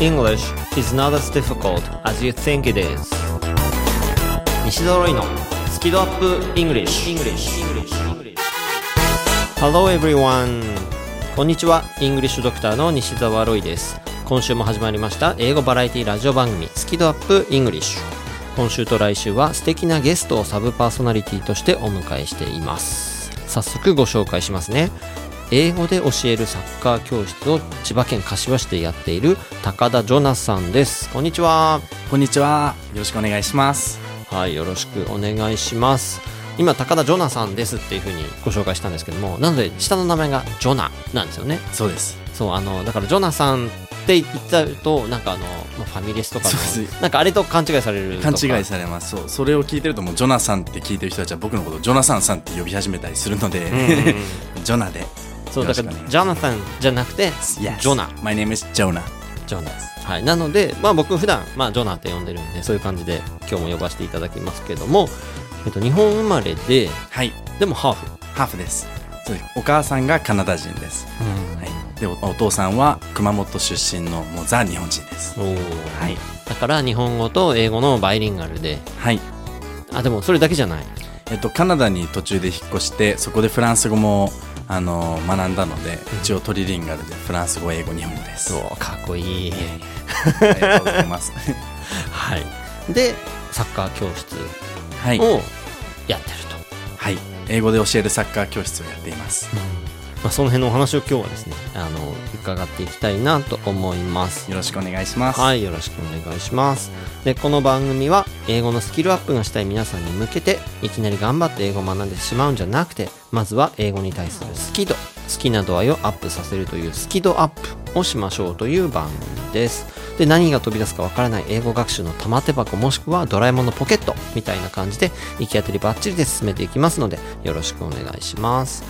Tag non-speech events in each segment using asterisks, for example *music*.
English is not as difficult as you think it is. 西澤ロイのスキドアップ English, English. Hello everyone. こんにちは。イングリッシュドクターの西澤ロイです。今週も始まりました。英語バラエティラジオ番組スキドアップ English 今週と来週は素敵なゲストをサブパーソナリティとしてお迎えしています。早速ご紹介しますね英語で教えるサッカー教室を千葉県柏市でやっている高田ジョナさんですこんにちはこんにちは。よろしくお願いします。はいよろしくお願いします今高田ジョナさんですっていうふうにご紹介したんですけどもなので下の名前がジョナなんですよねそうです。そうあのだからジョナさんって言っちゃうとなんかあのまあファミレスとかのなんかあれと勘違いされる勘違いされます。そう、それを聞いてるともうジョナサンって聞いてる人たちは僕のことをジョナサンさんって呼び始めたりするので、うんうんうん *laughs* ジョナで。そうだからジョナサンじゃなくて Yes ジョナ My name is Jonah. ジョナはい、なので、まあ、僕普段、まあ、ジョナって呼んでるんでそういう感じで今日も呼ばせていただきますけども、えっと、日本生まれではい。でもハーフ、ハーフです。そうですお母さんがカナダ人です。はい。で、おお父さんは熊本出身のもうザ日本人です。おーはい。だから日本語と英語のバイリンガルではい。あでもそれだけじゃないえっと、カナダに途中で引っ越して、そこでフランス語も、あの、学んだので、一応トリリンガルでフランス語、英語、日本語です。そうかっこいい、ありがとうございます。*laughs* はい、でサッカー教室はい。をやってると、はい。英語で教えるサッカー教室をやっています。まあ、その辺のお話を今日はですねあの伺っていきたいなと思いますよろしくお願いします。はい、よろしくお願いします。で、この番組は英語のスキルアップがしたい皆さんに向けて、いきなり頑張って英語を学んでしまうんじゃなくて、まずは英語に対する好き度、好きな度合いをアップさせるというスキドアップをしましょうという番組です。で、何が飛び出すかわからない英語学習の玉手箱もしくはドラえもんのポケットみたいな感じで、行き当たりバッチリで進めていきますので、よろしくお願いします。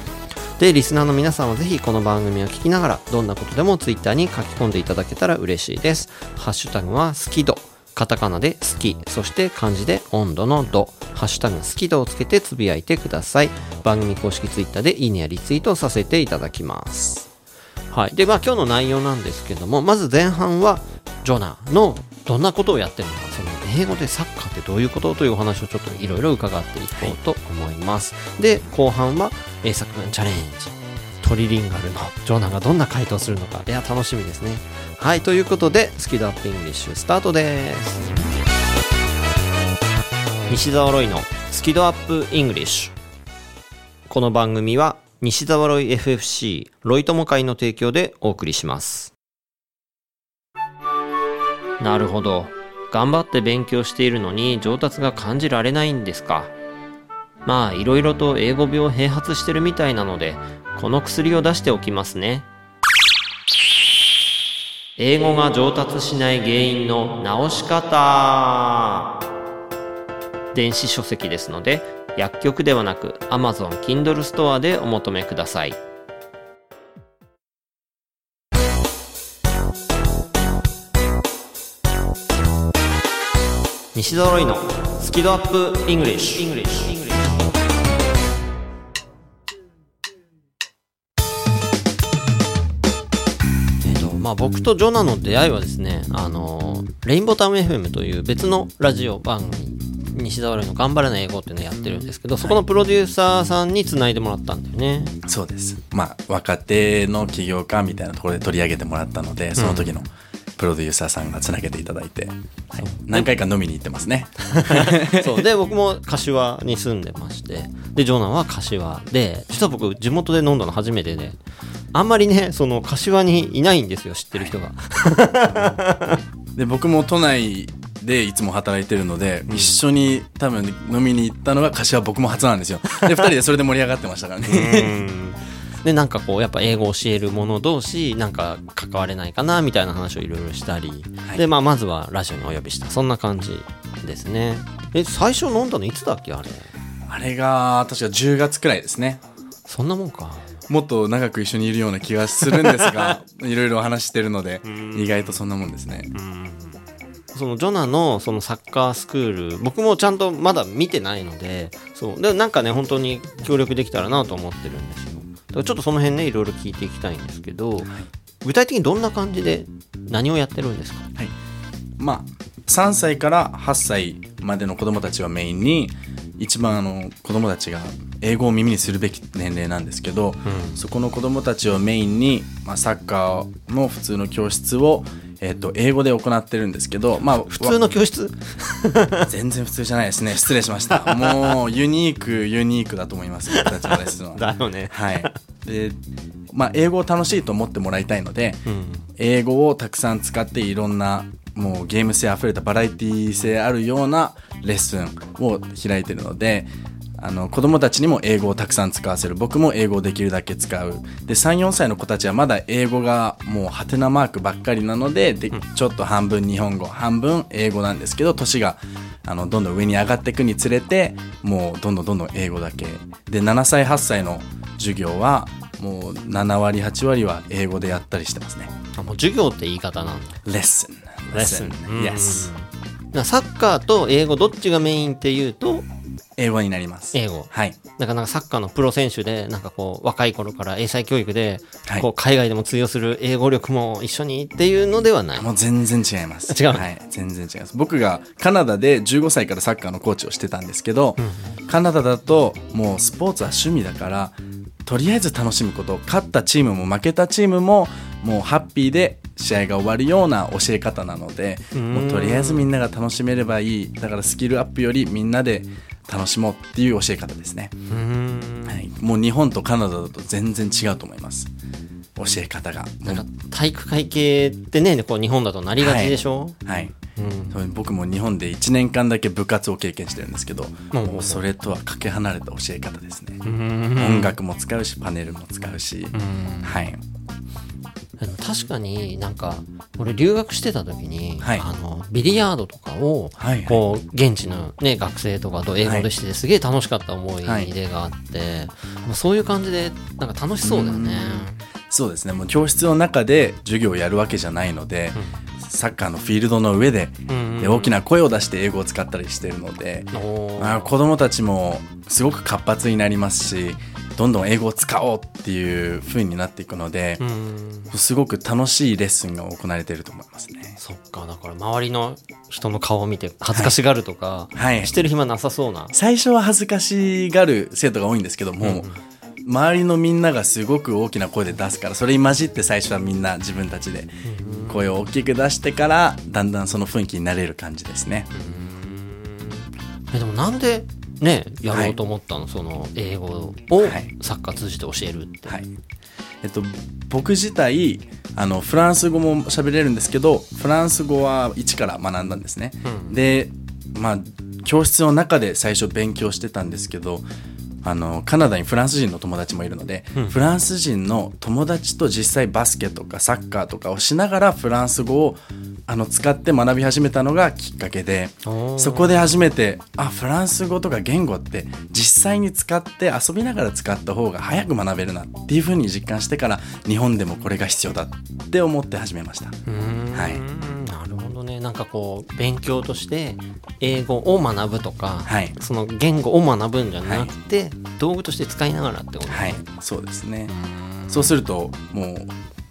で、リスナーの皆さんはぜひこの番組を聞きながら、どんなことでもツイッターに書き込んでいただけたら嬉しいです。ハッシュタグは好き度。カタカナで好き、そして漢字で温度の度。ハッシュタグ好き度をつけてつぶやいてください。番組公式ツイッターでいいねやリツイートをさせていただきます。はい。で、まあ今日の内容なんですけども、まず前半は、ジョナのどんなことをやってるのか、その英語でサッカーってどういうことというお話をちょっといろいろ伺っていこうと思います。で、後半は英作文チャレンジ。トリリンガルのジョナがどんな回答するのか、いや、楽しみですね。はい、ということで、スキドアップイングリッシュスタートです。西澤ロイのスキドアップイングリッシュ。この番組は西澤ロイ FFC ロイ友会の提供でお送りします。なるほど。頑張って勉強しているのに上達が感じられないんですか。まあ、いろいろと英語病併発してるみたいなので、この薬を出しておきますね。英語が上達しない原因の直し方。電子書籍ですので、薬局ではなく Amazon Kindle ストアでお求めください。西澤ロイのスキドアップイングリッシュ。えっとまあ、僕とジョナの出会いはですね、あのレインボータウン FM という別のラジオ番組西澤ロイの頑張れない英語っていうのをやってるんですけど、そこのプロデューサーさんにつないでもらったんだよね。そうです。まあ、若手の起業家みたいなところで取り上げてもらったので、その時のプロデューサーさんがつなげていただいて、はい。何回か飲みに行ってますね。*laughs* そう。で僕も柏に住んでまして。でジョナは柏で。実は僕地元で飲んだの初めてで。あんまりねその柏にいないんですよ知ってる人が、で、僕も都内でいつも働いてるので、一緒に多分飲みに行ったのが柏僕も初なんですよ。で、二人でそれで盛り上がってましたからね。でなんかこうやっぱ英語を教える者同士なんか関われないかなみたいな話をいろいろしたり、はい。でまあまずはラジオにお呼びした。そんな感じですね。え最初飲んだのいつだっけあれ？あれが、確か10月くらいですね。そんなもんか。もっと長く一緒にいるような気がするんですが、*laughs* いろいろお話ししてるので、意外とそんなもんですね。そのジョナのそのサッカースクール僕もちゃんとまだ見てないのでそう。でなんかね本当に協力できたらなと思ってるんですよちょっとその辺ねいろいろ聞いていきたいんですけど、具体的にどんな感じで何をやってるんですか？はい。まあ、3歳から8歳までの子供たちはメインに、一番あの子供たちが英語を耳にするべき年齢なんですけど、そこの子供たちをメインに、まあ、サッカーの普通の教室を、えっと英語で行ってるんですけど、まあ、普通の教室？*laughs* 全然普通じゃないですね。失礼しました。もうユニークユニークだと思います。僕たちのレッスンは。*laughs* だよね。はい。でまあ英語を楽しいと思ってもらいたいので、うん。英語をたくさん使っていろんなもうゲーム性あふれたバラエティ性あるようなレッスンを開いてるのであの子供たちにも英語をたくさん使わせる。僕も英語をできるだけ使う。で34歳の子たちはまだ英語がもうハテナマークばっかりなのででちょっと半分日本語半分英語なんですけど年があのどんどん上に上がっていくにつれてもうどんどんどんどん英語だけ。で7歳8歳の授業はもう7割8割は英語でやったりしてますね。あもう授業って言い方なんだ。レッスンレッスン Yes サッカーと英語どっちがメインっていうと英語になります。英語。はい。だからなんかサッカーのプロ選手でなんかこう若い頃から英才教育ではい。こう海外でも通用する英語力も一緒にっていうのではない？もう全然違います。違うの？はい。全然違います。僕がカナダで15歳からサッカーのコーチをしてたんですけど、カナダだともうスポーツは趣味だからとりあえず楽しむこと。勝ったチームも負けたチームももうハッピーで試合が終わるような教え方なのでもうとりあえずみんなが楽しめればいい。だからスキルアップよりみんなで楽しもうっていう教え方ですね、はい、もう日本とカナダだと全然違うと思います。教え方が。なんか体育会系ってねこう日本だとなりがちでしょ、はい。うん。そう僕も日本で1年間だけ部活を経験してるんですけど、うんもうそれとはかけ離れた教え方ですね、うん。音楽も使うしパネルも使うし、うん。はい確かになんか俺留学してた時に、はい。あのビリヤードとかをはいはい。こう現地の、ね、学生とかと英語でしててすげえ楽しかった思い出があって、まあそういう感じでなんか楽しそうだよね。そうですね。もう教室の中で授業をやるわけじゃないので、サッカーのフィールドの上で,、うんで大きな声を出して英語を使ったりしてるので、まあ、子供たちもすごく活発になりますしどんどん英語を使おうっていう風になっていくのでう、んすごく楽しいレッスンが行われていると思いますね。そっかだから周りの人の顔を見て恥ずかしがるとか、*laughs* はいしてる暇なさそうな。最初は恥ずかしがる生徒が多いんですけども、周りのみんながすごく大きな声で出すからそれに混じって最初はみんな自分たちで声を大きく出してからだんだんその雰囲気になれる感じですね。えでもなんでねやろうと思ったの、その英語をはい。サッカー通じて教えるって。はい。えっと、僕自体あのフランス語も喋れるんですけどフランス語は一から学んだんですね、うん。でまあ教室の中で最初勉強してたんですけどあのカナダにフランス人の友達もいるので、フランス人の友達と実際バスケとかサッカーとかをしながらフランス語をあの使って学び始めたのがきっかけでそこで初めてあフランス語とか言語って実際に使って遊びながら使った方が早く学べるなっていうふうに実感してから日本でもこれが必要だって思って始めました。はい。なるほどね。なんかこう勉強として英語を学ぶとか、はい。その言語を学ぶんじゃなくて、道具として使いながらってことはい、そうですね。そうするともう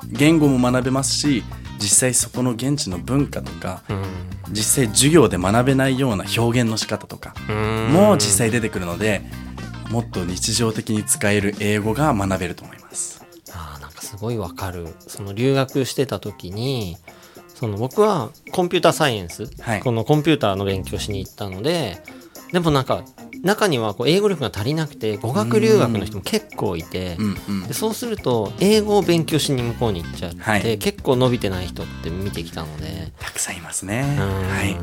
言語も学べますし実際そこの現地の文化とかうん。実際授業で学べないような表現の仕方とかうん。も実際出てくるのでもっと日常的に使える英語が学べると思います。あーなんかすごいわかる。その留学してた時にその僕はコンピューターサイエンス、はい。このコンピューターの勉強しに行ったのででもなんか中にはこう英語力が足りなくて語学留学の人も結構いて、でそうすると英語を勉強しに向こうに行っちゃって、はい。結構伸びてない人って見てきたので、たくさんいますね。うん。はい。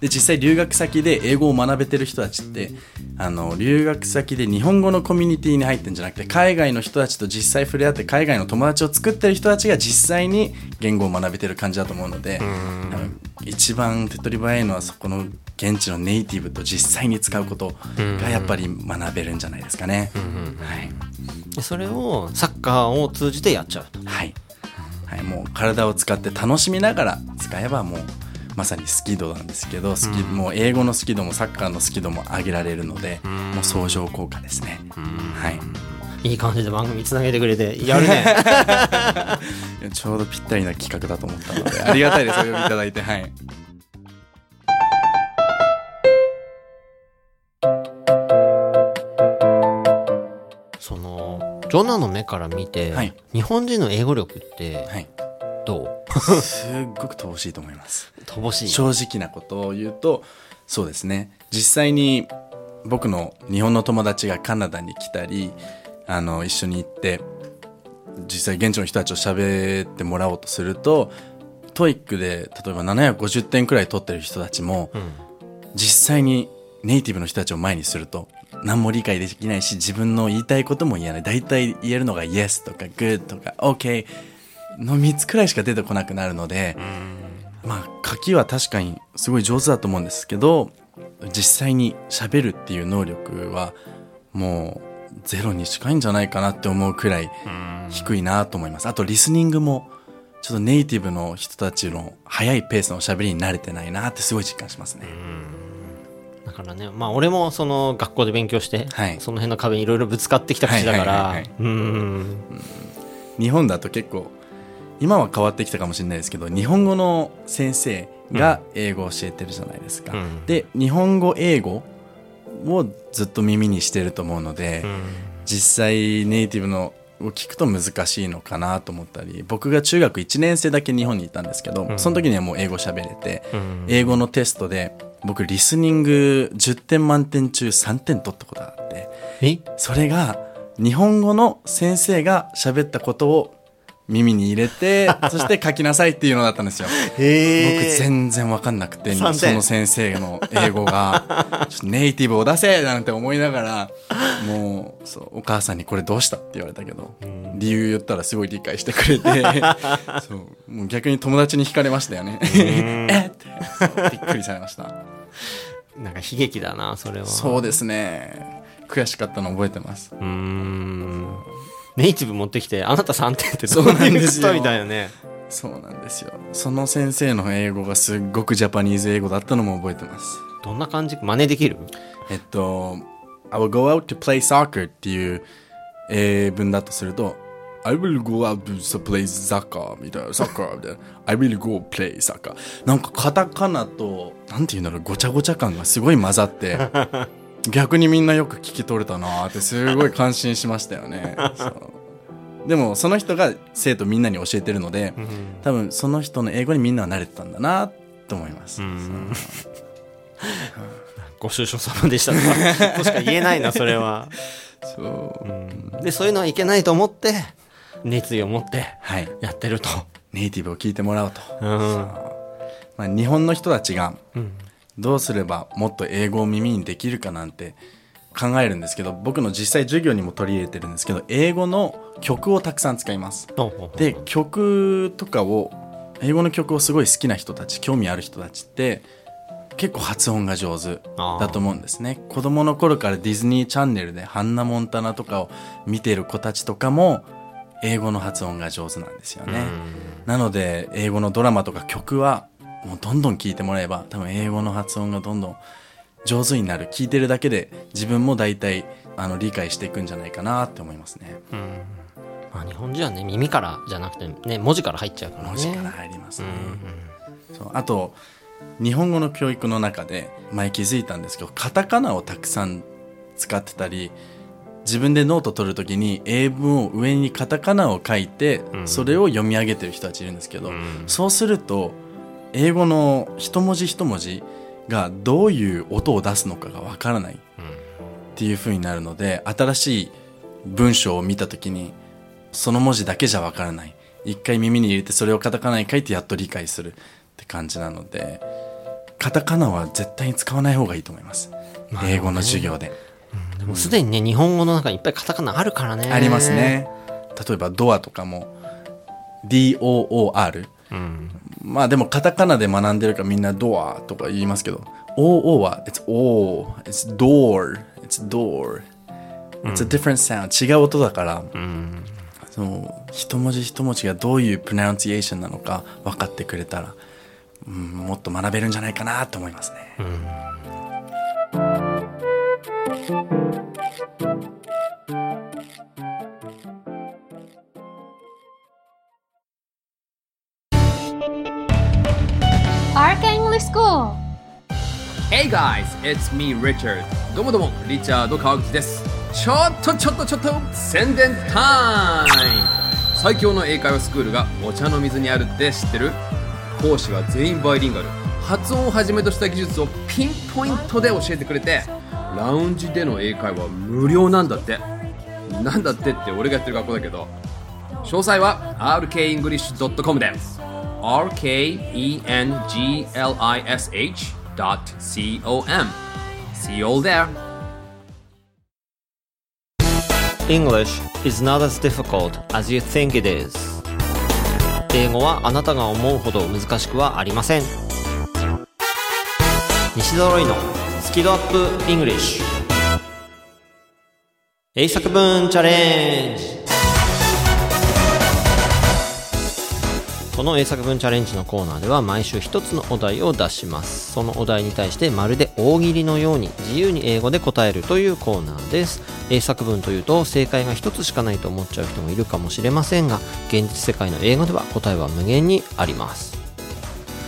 で実際留学先で英語を学べてる人たちってあの留学先で日本語のコミュニティに入ってんじゃなくて海外の人たちと実際触れ合って海外の友達を作ってる人たちが実際に言語を学べてる感じだと思うので、一番手っ取り早いのはそこの現地のネイティブと実際に使うことがやっぱり学べるんじゃないですかね。はい。でそれをサッカーを通じてやっちゃうと。はい、はい、もう体を使って楽しみながら使えばもうまさにスキドなんですけどスキ、もう英語のスキドもサッカーのスキドも上げられるので、もう相乗効果ですね。はい、いい感じで番組つなげてくれてやるね。*laughs* ちょうどぴったりな企画だと思ったのでありがたいです。お呼びいただいて。はいジョナの目から見て、はい。日本人の英語力ってはい。どすっごく乏しいと思います。う乏しい？正直なことを言うとそうですね。実際に僕の日本の友達がカナダに来たりあの一緒に行って実際現地の人たちを喋ってもらおうとすると TOEIC で例えば750点くらい取ってる人たちも、実際にネイティブの人たちを前にすると何も理解できないし自分の言いたいことも言えない。大体言えるのが Yes とか Good とか OK の3つくらいしか出てこなくなるので、まあ書きは確かにすごい上手だと思うんですけど実際に喋るっていう能力はもうゼロに近いんじゃないかなって思うくらい低いなと思います。あとリスニングもちょっとネイティブの人たちの速いペースの喋りに慣れてないなってすごい実感しますね、だからね。まあ俺もその学校で勉強して、はい。その辺の壁にいろいろぶつかってきた口だから、日本だと結構今は変わってきたかもしれないですけど日本語の先生が英語を教えてるじゃないですか、うん。で日本語英語をずっと耳にしてると思うので、うん。実際ネイティブのを聞くと難しいのかなと思ったり僕が中学1年生だけ日本にいたんですけど、ん。その時にはもう英語喋れて、うん。英語のテストで僕リスニング10点満点中3点取ったことがあってえ？それが日本語の先生が喋ったことを耳に入れて *laughs* そして書きなさいっていうのだったんですよ。え。僕全然分かんなくて3点。その先生の英語が。*laughs* ネイティブを出せなんて思いながらもうそうお母さんにこれどうしたって言われたけど、理由言ったらすごい理解してくれて *laughs* そうもう逆に友達に惹かれましたよね。え？ってびっくりされました。なんか悲劇だなそれは。そうですね。悔しかったの覚えてます。うーん。ネイティブ持ってきてあなた3点ってどそうなんですみたいなね。そうなんですよ。その先生の英語がすっごくジャパニーズ英語だったのも覚えてます。どんな感じ？真似できる？えっと、I will go out to play soccer っていう英文だとすると、I will go out to play soccer みたいな、soccer みたいな、I will go play soccer. なんかカタカナと、なんていうんだろう、ごちゃごちゃ感がすごい混ざって、*laughs* 逆にみんなよく聞き取れたなーってすごい感心しましたよね。でもその人が生徒みんなに教えてるので、多分その人の英語にみんなは慣れてたんだなと思います。ん。*laughs* ご愁傷様でしたと *laughs* としか言えないなそれは、そう。うん。でそういうのはいけないと思って熱意を持ってはい。やってると。ネイティブを聞いてもらおうと。うん。まあ、日本の人たちがうん。どうすればもっと英語を耳にできるかなんて考えるんですけど僕の実際授業にも取り入れてるんですけど英語の曲をたくさん使います。で曲とかを英語の曲をすごい好きな人たち興味ある人たちって結構発音が上手だと思うんですね。子供の頃からディズニーチャンネルでハンナ・モンタナとかを見てる子たちとかも英語の発音が上手なんですよね、なので英語のドラマとか曲はもうどんどん聞いてもらえば多分英語の発音がどんどん上手になる。聞いてるだけで自分も大体あの理解していくんじゃないかなって思いますね。うん。まあ、日本人はね耳からじゃなくてね文字から入っちゃうからね。文字から入りますね、うん。そうあと日本語の教育の中で前気づいたんですけどカタカナをたくさん使ってたり自分でノート取るときに英文を上にカタカナを書いて、うん。それを読み上げてる人たちいるんですけど、うん。そうすると英語の一文字一文字がどういう音を出すのかがわからないっていう風になるので新しい文章を見た時にその文字だけじゃわからない。一回耳に入れてそれをカタカナに書いてやっと理解するって感じなのでカタカナは絶対に使わない方がいいと思います、英語の授業で、でもすでにね日本語の中にいっぱいカタカナあるからね。ありますね。例えばドアとかも DOOR うん。まあでもカタカナで学んでるからみんなドアとか言いますけど OO は It's O It's door It's door It's a different sound 違う音だから。うん。その一文字一文字がどういうプロナンシエーションなのか分かってくれたら、うん、もっと学べるんじゃないかなと思いますね。Arc English School. Hey guys, it's me Richard. どうもどうも、リチャード川口です。ちょっとちょっとちょっと宣伝タイム。最強の英会話スクールがお茶の水にあるって知ってる？講師は全員バイリンガル。発音をはじめとした技術をピンポイントで教えてくれてラウンジでの英会話無料なんだってなんだってって俺がやってる学校だけど詳細は rkenglish.com で rkenglish.com See you all there English is not as difficult as you think it is 英語はあなたが思うほど難しくはありません西揃いのスキドアップ English 英作文チャレンジ。この英作文チャレンジのコーナーでは毎週一つのお題を出します。そのお題に対してまるで大喜利のように自由に英語で答えるというコーナーです。英作文というと正解が一つしかないと思っちゃう人もいるかもしれませんが現実世界の英語では答えは無限にあります。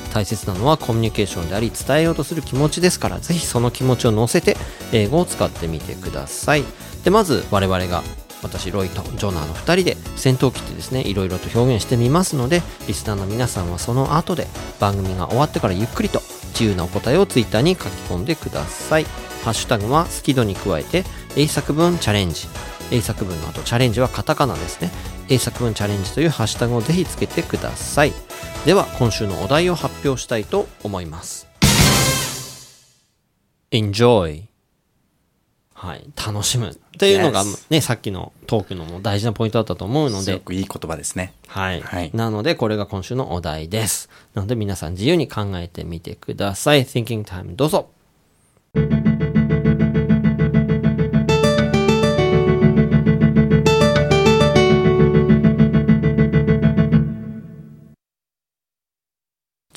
大切なのはコミュニケーションであり伝えようとする気持ちですからぜひその気持ちを乗せて英語を使ってみてください。でまず我々が私ロイとジョナーの2人で戦闘機ってですねいろいろと表現してみますのでリスナーの皆さんはその後で番組が終わってからゆっくりと自由なお答えをツイッターに書き込んでください。ハッシュタグはスキドに加えて英作文チャレンジ。英作文の後チャレンジはカタカナですね。英作文チャレンジというハッシュタグをぜひつけてください。では今週のお題を発表したいと思います Enjoy はい、楽しむっていうのがね、さっきのトークのも大事なポイントだったと思うので、すごくいい言葉ですね。はい。はいなので、これが今週のお題です。なので、皆さん自由に考えてみてください。Thinking time どうぞ。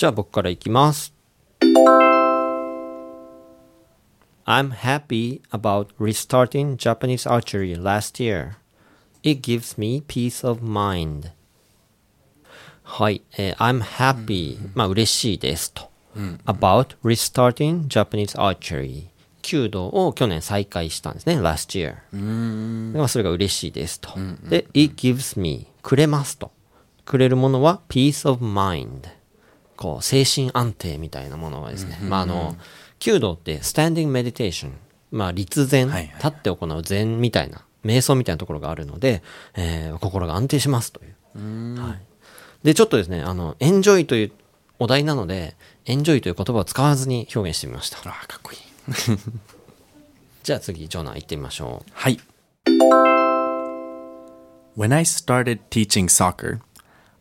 じゃあ僕からいきます。I'm happy about restarting Japanese archery last year. It gives me peace of mind. はい、えー I'm happy、まあ嬉しいですと。about restarting Japanese archery. 弓道を去年再開したんですね、last year。まあそれが嬉しいですと。で、it gives me くれますと。くれるものは peace of mind。こう、精神安定みたいなものはですね、まああの、弓道って standing meditation。まあ立前、はいはい立って行う禅みたいな、瞑想みたいなところがあるので、えー心が安定しますという。はい。で、ちょっとですね、あの、エンジョイというお題なので、エンジョイという言葉を使わずに表現してみました。ああ、かっこいい。*laughs* じゃあ次、ジョナー行ってみましょう。はい。When I started teaching soccer,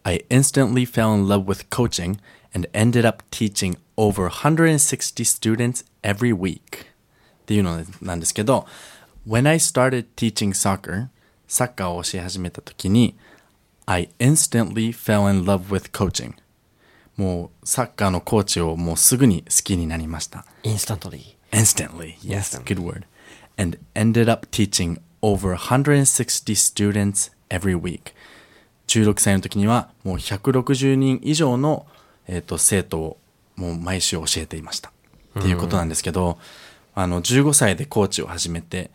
I instantly fell in love with coaching and ended up teaching over 160 students every week. っていうのなんですけど、When I started teaching soccer, サッカーを教え始めた時に、I instantly fell in love with coaching. もうサッカーのコーチをもうすぐに好きになりました。インスタントリー。 Instantly, yes, Instantly. good word. And ended up teaching over 160 students every week. 16歳の時にはもう160人以上の、 えー、と生徒をもう毎週教えていました。っていうことなんですけど、あの15歳でコーチを始めて、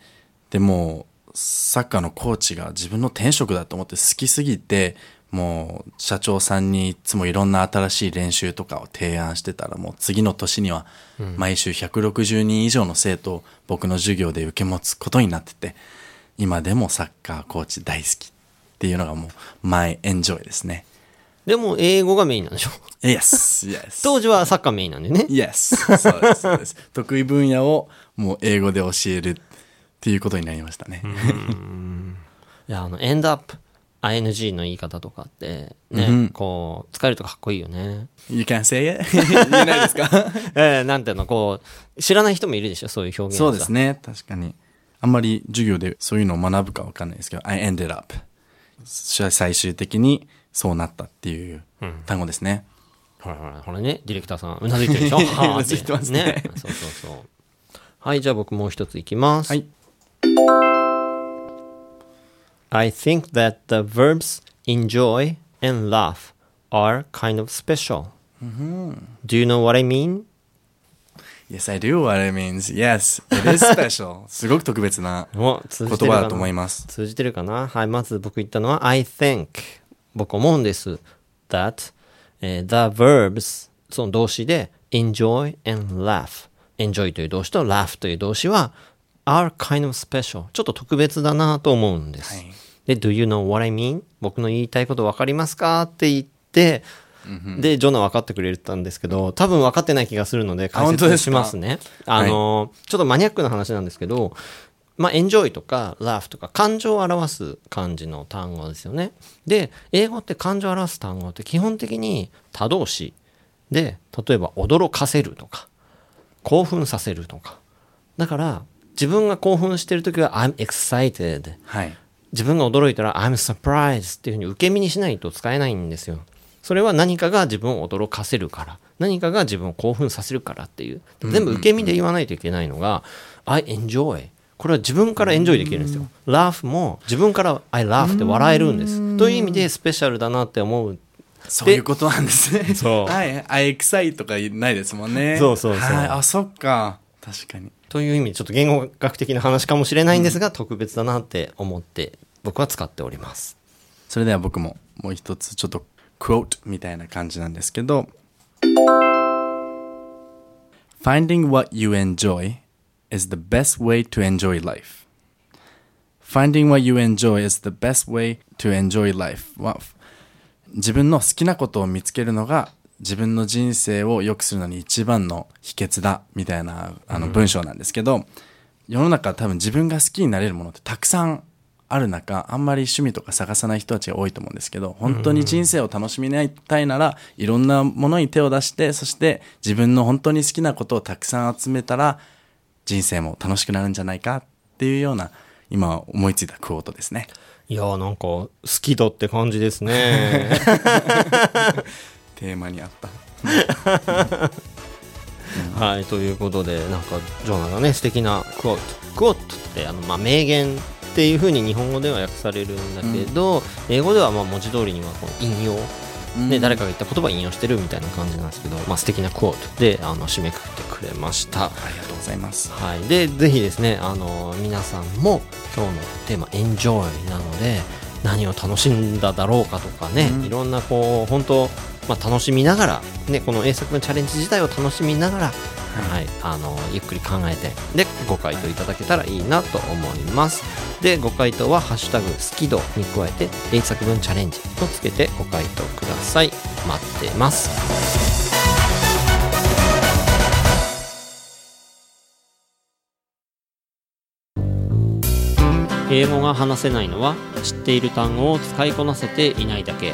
でもうサッカーのコーチが自分の転職だと思って好きすぎて、もう社長さんにいつもいろんな新しい練習とかを提案してたらもう次の年には毎週160人以上の生徒を僕の授業で受け持つことになってて今でもサッカーコーチ大好きっていうのがもうマイエンジョイですね。でも、英語がメインなんでしょ？Yes, *laughs* yes. 当時はサッカーメインなんでね。Yes. そうです、そうです。*laughs* 得意分野をもう英語で教えるっていうことになりましたね。いや、あの、end up、ing の言い方とかって、ね、うんこう、使えるとかっこいいよね。You can say it? *laughs* 言えないですか？えー、なんていうの、こう、知らない人もいるでしょ、そういう表現そうですね。確かに。あんまり授業でそういうのを学ぶかわかんないですけど、I ended up. 最終的にそうなったっていう単語ですね。ほらほら、ほらね、ディレクターさん、うなずいてるでしょ？*laughs* うなずいてますねそうそうそう。はい、じゃあ僕もう一ついきます。はい。I think that the verbs enjoy and laugh are kind of special. Do you know what I mean? Yes, I do what it means. Yes, it is special. *laughs* すごく特別な？言葉だと思います。通じてるかな？はい、まず僕言ったのは I think 僕思うんです。That、えー the verbs その動詞で enjoy and laugh enjoy という動詞と laugh という動詞は are kind of special ちょっと特別だなと思うんです、はい。で Do you know what I mean? 僕の言いたいこと分かりますか？って言ってで、ジョナ分かってくれたんですけど、多分分かってない気がするので、解説しますね。あの、ちょっとマニアックな話なんですけど、まあ、エンジョイとか、ラフとか、感情を表す漢字の単語ですよね。で、英語って感情を表す単語って基本的に他動詞で、例えば驚かせるとか、興奮させるとか。だから、自分が興奮してるときは、I'm excited。はい。自分が驚いたら I'm surprised っていうふうに受け身にしないと使えないんですよ。それは何かが自分を驚かせるから、何かが自分を興奮させるからっていう。全部受け身で言わないといけないのが、I enjoy。これは自分からエンジョイできるんですよ。laugh も自分から I laugh って笑えるんです。という意味でスペシャルだなって思う。そういうことなんですね。*laughs* そうはい。I excite とかないですもんね。そうそうそうはい。あ、そっか。確かに。という意味でちょっと言語学的な話かもしれないんですが、特別だなって思って僕は使っております。それでは僕ももう一つちょっとクォートみたいな感じなんですけど Finding what you enjoy is the best way to enjoy life. Finding what you enjoy is the best way to enjoy life. は自分の好きなことを見つけるのが自分の人生を良くするのに一番の秘訣だみたいなあの文章なんですけど、世の中多分自分が好きになれるものってたくさんある中あんまり趣味とか探さない人たちが多いと思うんですけど本当に人生を楽しみたいならいろんなものに手を出してそして自分の本当に好きなことをたくさん集めたら人生も楽しくなるんじゃないかっていうような今思いついたクォートですね。いやーなんか好きだって感じですね。*laughs* テーマにあった。*laughs* はい、ということで、なんか、ジョナがね、素敵なクォート。クォートって、あの、まあ、名言っていうふうに日本語では訳されるんだけど、英語ではまあ文字通りにはこの引用、ね、誰かが言った言葉を引用してるみたいな感じなんですけど、まあ、素敵なクォートで、あの、締めくくってくれました。ありがとうございます。はい、でぜひですね、あの皆さんも今日のテーマ「Enjoy」なので何を楽しんだだろうかとかね、いろんなこう本当、まあ、楽しみながら、ね、この英作文チャレンジ自体を楽しみながら、はいあのゆっくり考えてでご回答いただけたらいいなと思います。でご回答は「ハッシュタグ好き度」に加えて「英作文チャレンジ」とつけてご回答ください。待ってます。英語が話せないのは知っている単語を使いこなせていないだけ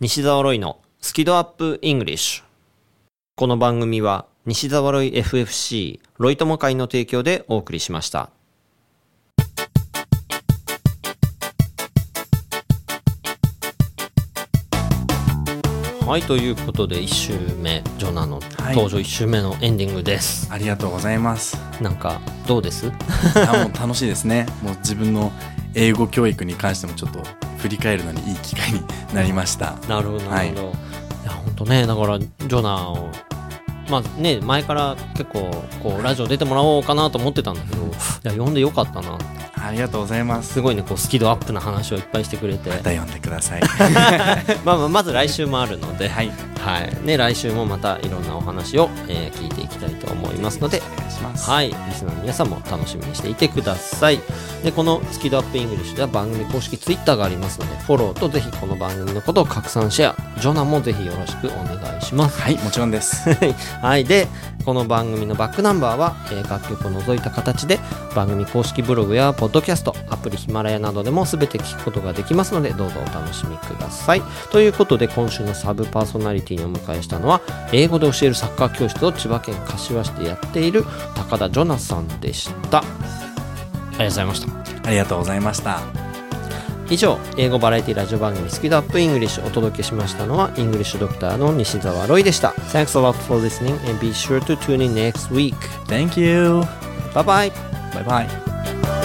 西澤ロイのスキドアップイングリッシュ。この番組は西澤ロイ FFC ロイ友会の提供でお送りしました。はいということで1週目ジョナのはい。登場1週目のエンディングです、ありがとうございます。なんかどうです？*laughs* あもう楽しいですね。もう自分の英語教育に関してもちょっと振り返るのにいい機会になりました。なるほどなはいるほど、い、や本当ねだからジョナをまあね前から結構こうラジオ出てもらおうかなと思ってたんだけどいや呼んでよかったなありがとうございます。すごいねこうスキルアップな話をいっぱいしてくれてまた読んでください。*laughs* まあまあまず来週もあるので、はい。はいね、来週もまたいろんなお話を、えー聞いていきたいと思いますので、お願いします。はい、リスナーの皆さんも楽しみにしていてください。で、このスキドアップイングリッシュでは番組公式ツイッターがありますので、フォローとぜひこの番組のことを拡散シェア、ジョナもぜひよろしくお願いします。はい、もちろんです。はい。で、この番組のバックナンバーは、えー楽曲を除いた形で番組公式ブログやポッドキャスト、アプリヒマラヤなどでも全て聞くことができますので、どうぞお楽しみください。ということで、今週のサブパーソナリティにお迎えしたのは、英語で教えるサッカー教室を千葉県柏市でやっている高田ジョナさんでした。ありがとうございました。ありがとうございました。以上英語バラエティラジオ番組スキドアップ English お届けしましたのは English Doctor の西澤ロイでした Thanks a lot for listening and be sure to tune in next week Thank you! Bye bye バイバイ。